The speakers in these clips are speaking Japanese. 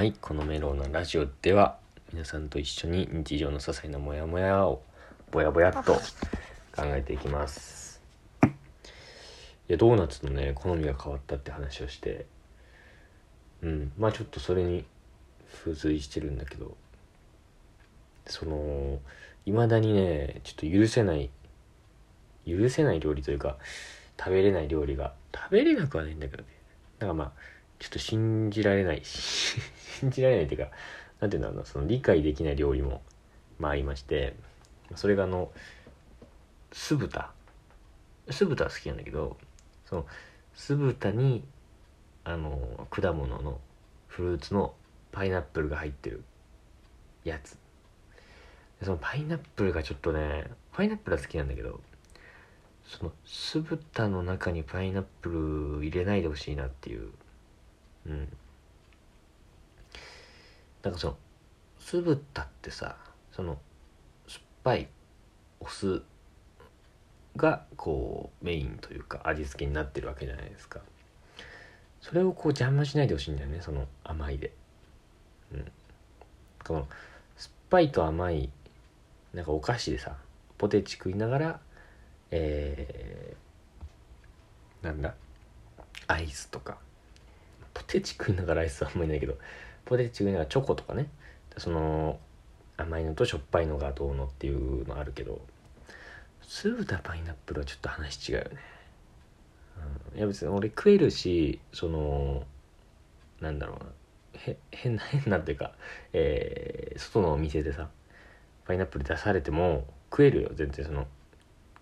はい、このメローなラジオでは皆さんと一緒に日常の些細なモヤモヤをぼやぼやっと考えていきます。いや、ドーナツのね、好みが変わったって話をして、うん、まあちょっとそれに付随してるんだけど、その、未だにね、ちょっと許せない、許せない料理というか、食べれない料理が、食べれなくはないんだけどね。なんかまあ、ちょっと信じられないし。信じられないっていうかなんていうんだろうなその理解できない料理もまあありましてそれがあの酢豚。酢豚は好きなんだけどその酢豚にあの果物のフルーツのパイナップルが入ってるやつ。そのパイナップルがちょっとねパイナップルは好きなんだけどその酢豚の中にパイナップル入れないでほしいなっていううん。なんかその酢豚ってさその酸っぱいお酢がこうメインというか味付けになってるわけじゃないですか。それをこう邪魔しないでほしいんだよねその甘いで。うん。この酸っぱいと甘いなんかお菓子でさポテチ食いながらえー、なんだアイスとか。ポテチ食いながらアイスはあんまりないけどポテチ食いながらチョコとかね。その甘いのとしょっぱいのがどうのっていうのあるけど酢豚パイナップルはちょっと話違うよね、うん、いや別に俺食えるしそのなんだろうな。へ変な 変なっていうか、えー、外のお店でさパイナップル出されても食えるよ全然。その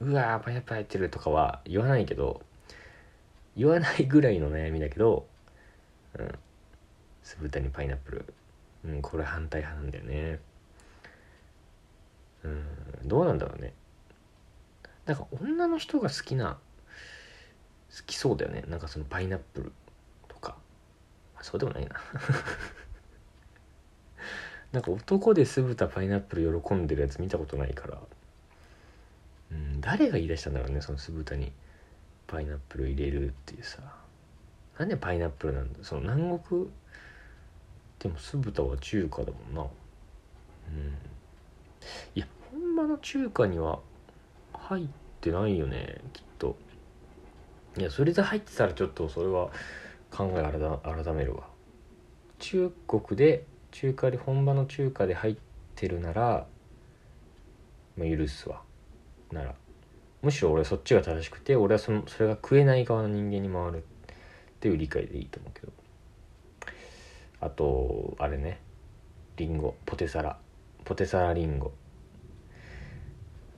うわーパイナップル入ってるとかは言わないけど言わないぐらいの悩みだけどうん。酢豚にパイナップル。うんこれ反対派なんだよね。うんどうなんだろうね。なんか女の人が好きな好きそうだよね。なんかそのパイナップルとか。あそうでもないな。なんか男で酢豚パイナップル喜んでるやつ見たことないから。うん誰が言い出したんだろうねその酢豚にパイナップル入れるっていうさ。なんでパイナップルなんだ？その南国？でも酢豚は中華だもんな。うん。いや本場の中華には入ってないよねきっと。いやそれで入ってたらちょっとそれは考え改改めるわ。中国で中華で本場の中華で入ってるならまあ許すわ。なら。むしろ俺そっちが正しくて俺はそのそれが食えない側の人間に回る。っていう理解でいいと思うけど。あとあれね。リンゴ。ポテサラ。ポテサラリンゴ。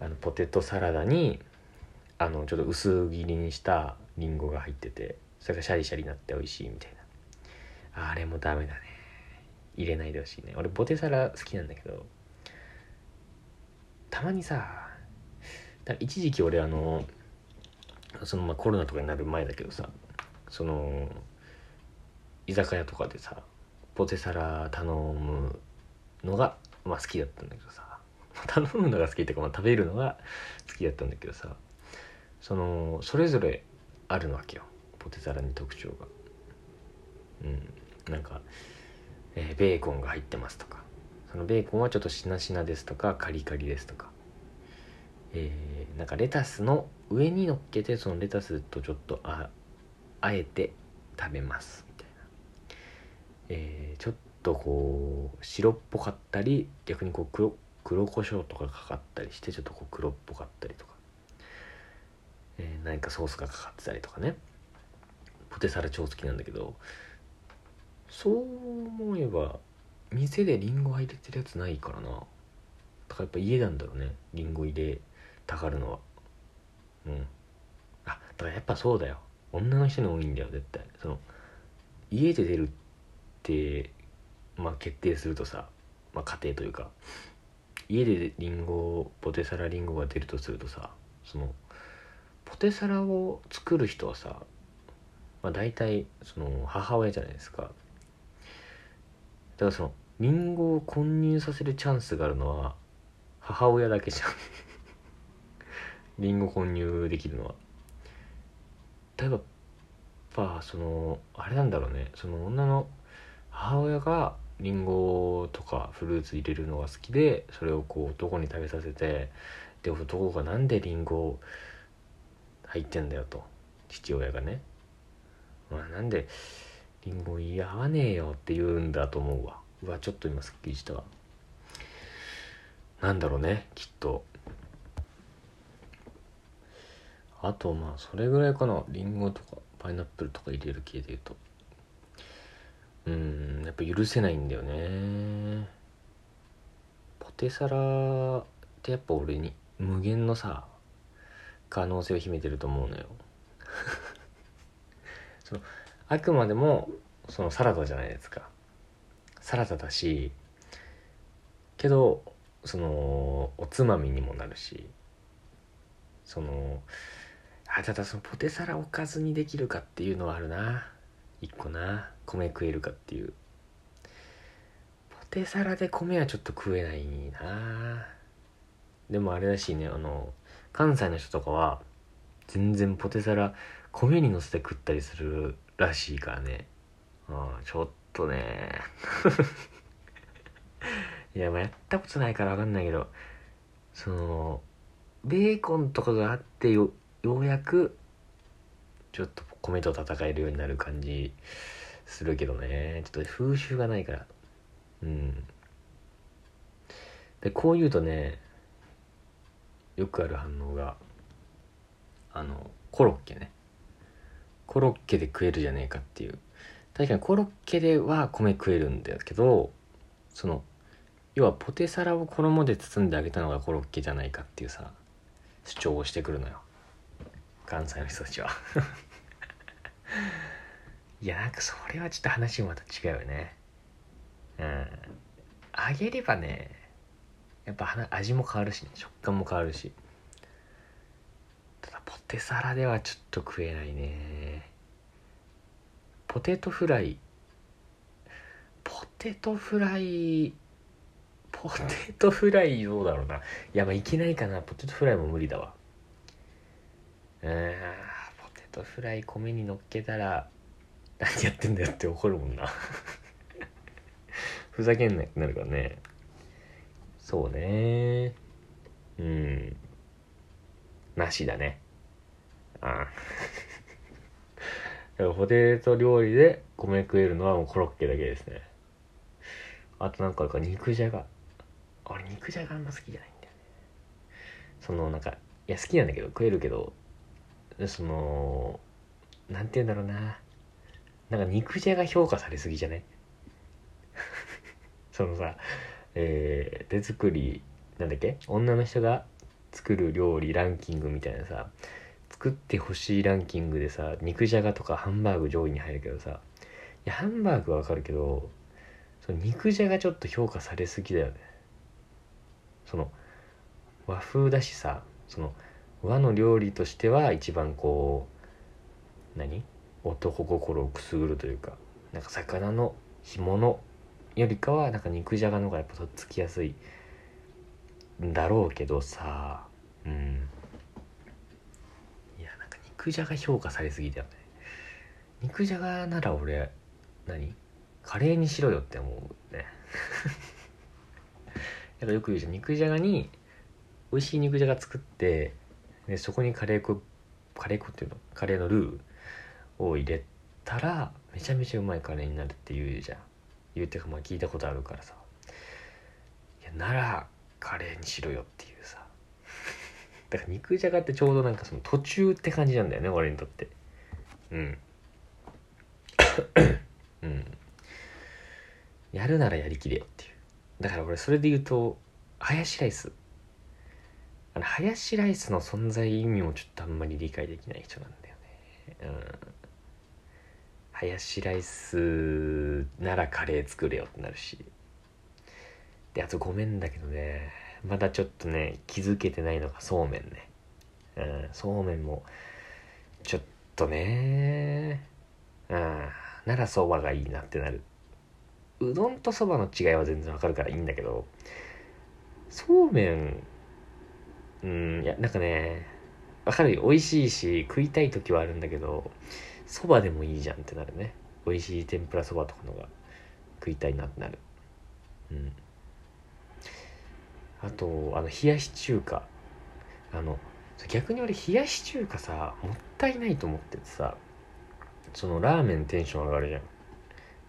あのポテトサラダにあのちょっと薄切りにしたリンゴが入っててそれがシャリシャリになって美味しいみたいな。あれもダメだね。入れないでほしいね。俺ポテサラ好きなんだけど。たまにさ一時期俺あのそのまあコロナとかになる前だけどさその居酒屋とかでさポテサラ頼むのがまあ好きだったんだけどさ。頼むのが好きっていうか、まあ、食べるのが好きだったんだけどさ。そのそれぞれあるわけよ。ポテサラに特徴が。うん。なんか、えーベーコンが入ってますとか。そのベーコンはちょっとしなしなですとかカリカリですとか。えーなんかレタスの上に乗っけてそのレタスとちょっとああえて食べますみたいな、えーちょっとこう白っぽかったり逆にこう黒黒胡椒とかかかったりしてちょっとこう黒っぽかったりとか、えー何かソースがかかってたりとかね。ポテサラ超好きなんだけどそう思えば店でリンゴ入れてるやつないからな。だからやっぱ家なんだろうね。リンゴ入れたがるのは。うん。あだからやっぱそうだよ。女の人に多いんだよ絶対。その家で出るってまあ決定するとさ、まあ、家庭というか家でリンゴポテサラリンゴが出るとするとさそのポテサラを作る人はさ、まあ、大体その母親じゃないですか。だからそのリンゴを混入させるチャンスがあるのは母親だけじゃん。リンゴ混入できるのは。例えばやっぱそのあれなんだろうね。その女の母親がリンゴとかフルーツ入れるのが好きでそれをこう男に食べさせてで男がなんでリンゴ入ってんだよと。父親がね、まあ、なんでリンゴい合わねえよって言うんだと思うわ。うわちょっと今すっきりしたわ。なんだろうねきっと。あとまあそれぐらいかな。リンゴとかパイナップルとか入れる系で言うと。うんやっぱ許せないんだよね。ポテサラってやっぱ俺に無限のさ可能性を秘めてると思うのよ。そのあくまでもそのサラダじゃないですか。サラダだしけどそのおつまみにもなるしそのあただそのポテサラおかずにできるかっていうのはあるな。一個な。米食えるかっていう。ポテサラで米はちょっと食えないな。でもあれらしいね。あの関西の人とかは全然ポテサラ米にのせて食ったりするらしいからね。あちょっとね。いやまあやったことないから分かんないけどそのベーコンとかがあってよようやくちょっと米と戦えるようになる感じするけどね。ちょっと風習がないから。うん。でこう言うとねよくある反応があのコロッケね。コロッケで食えるじゃねえかっていう。確かにコロッケでは米食えるんだけどその要はポテサラを衣で包んであげたのがコロッケじゃないかっていうさ主張をしてくるのよ。関西の人たちは。いやなんかそれはちょっと話もまた違うよね。うん。揚げればねやっぱ味も変わるし、ね、食感も変わるし。ただポテサラではちょっと食えないね。ポテトフライ。ポテトフライポテトフライどうだろうな。いやまあいけないかな。ポテトフライも無理だわ。うん。ポテトフライ米に乗っけたら何やってんだよって怒るもんな。ふざけんなってなるからね。そうね。うん。なしだね。ああ。ポテト料理で米食えるのはもうコロッケだけですね。あとなんかか。肉じゃが。俺肉じゃがあんま好きじゃないんだよね。そのなんかいや好きなんだけど食えるけどそのなんて言うんだろうな。なんか肉じゃが評価されすぎじゃない？そのさえー、手作りなんだっけ？女の人が作る料理ランキングみたいなさ作ってほしいランキングでさ肉じゃがとかハンバーグ上位に入るけどさいやハンバーグはわかるけどその肉じゃがちょっと評価されすぎだよね。その和風だしさその和の料理としては一番こう何？男心をくすぐるというかなんか魚の干物よりかはなんか肉じゃがの方がやっぱとっつきやすいんだろうけどさうん。いやなんか肉じゃが評価されすぎだよね。肉じゃがなら俺何？カレーにしろよって思うね。やっぱよく言うじゃん。肉じゃがに美味しい肉じゃが作ってでそこにカレー粉カレー粉っていうの？カレーのルーを入れたらめちゃめちゃうまいカレーになるって言うじゃん。言うてかまあ聞いたことあるからさ。いやならカレーにしろよっていうさ。だから肉じゃがってちょうどなんかその途中って感じなんだよね俺にとって。うん。うん。やるならやりきれよっていう。だから俺それで言うとハヤシライス。あのハヤシライスの存在意味もちょっとあんまり理解できない人なんだよね。うん。ハヤシライスならカレー作れよってなるし。であとごめんだけどね。まだちょっとね気づけてないのがそうめんね。うん。そうめんもちょっとね。うん。ならそばがいいなってなる。うどんとそばの違いは全然わかるからいいんだけどそうめんうんいやなんかねわかるよ。美味しいし食いたい時はあるんだけどそばでもいいじゃんってなるね。美味しい天ぷらそばとかのが食いたいなってなる。うん。あとあの冷やし中華。あの逆に俺冷やし中華さもったいないと思っててさそのラーメンテンション上がるじゃん。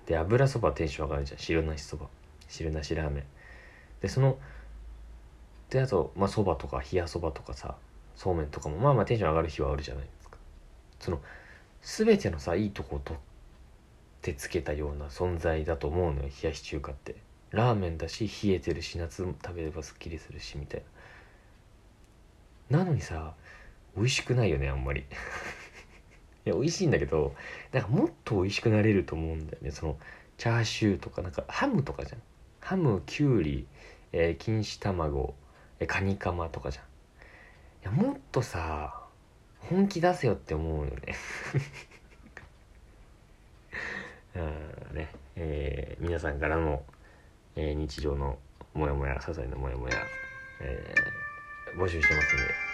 で油そばテンション上がるじゃん。汁なしそば。汁なしラーメン。でそのであとまあそばとか冷やそばとかさそうめんとかもまあまあテンション上がる日はあるじゃないですか。その全てのさいいとこを取ってつけたような存在だと思うのよ冷やし中華って。ラーメンだし冷えてるし夏食べればすっきりするしみたいな。なのにさ美味しくないよねあんまり。いや美味しいんだけどなんかもっと美味しくなれると思うんだよね。そのチャーシューとかなんかハムとかじゃん。ハムきゅうり、えー、錦糸卵、カニカマとかじゃん。いやもっとさ本気出せよって思うよね。うんね。えー、皆さんからの、えー、日常のモヤモヤ些細なモヤモヤ、えー、募集してますんで。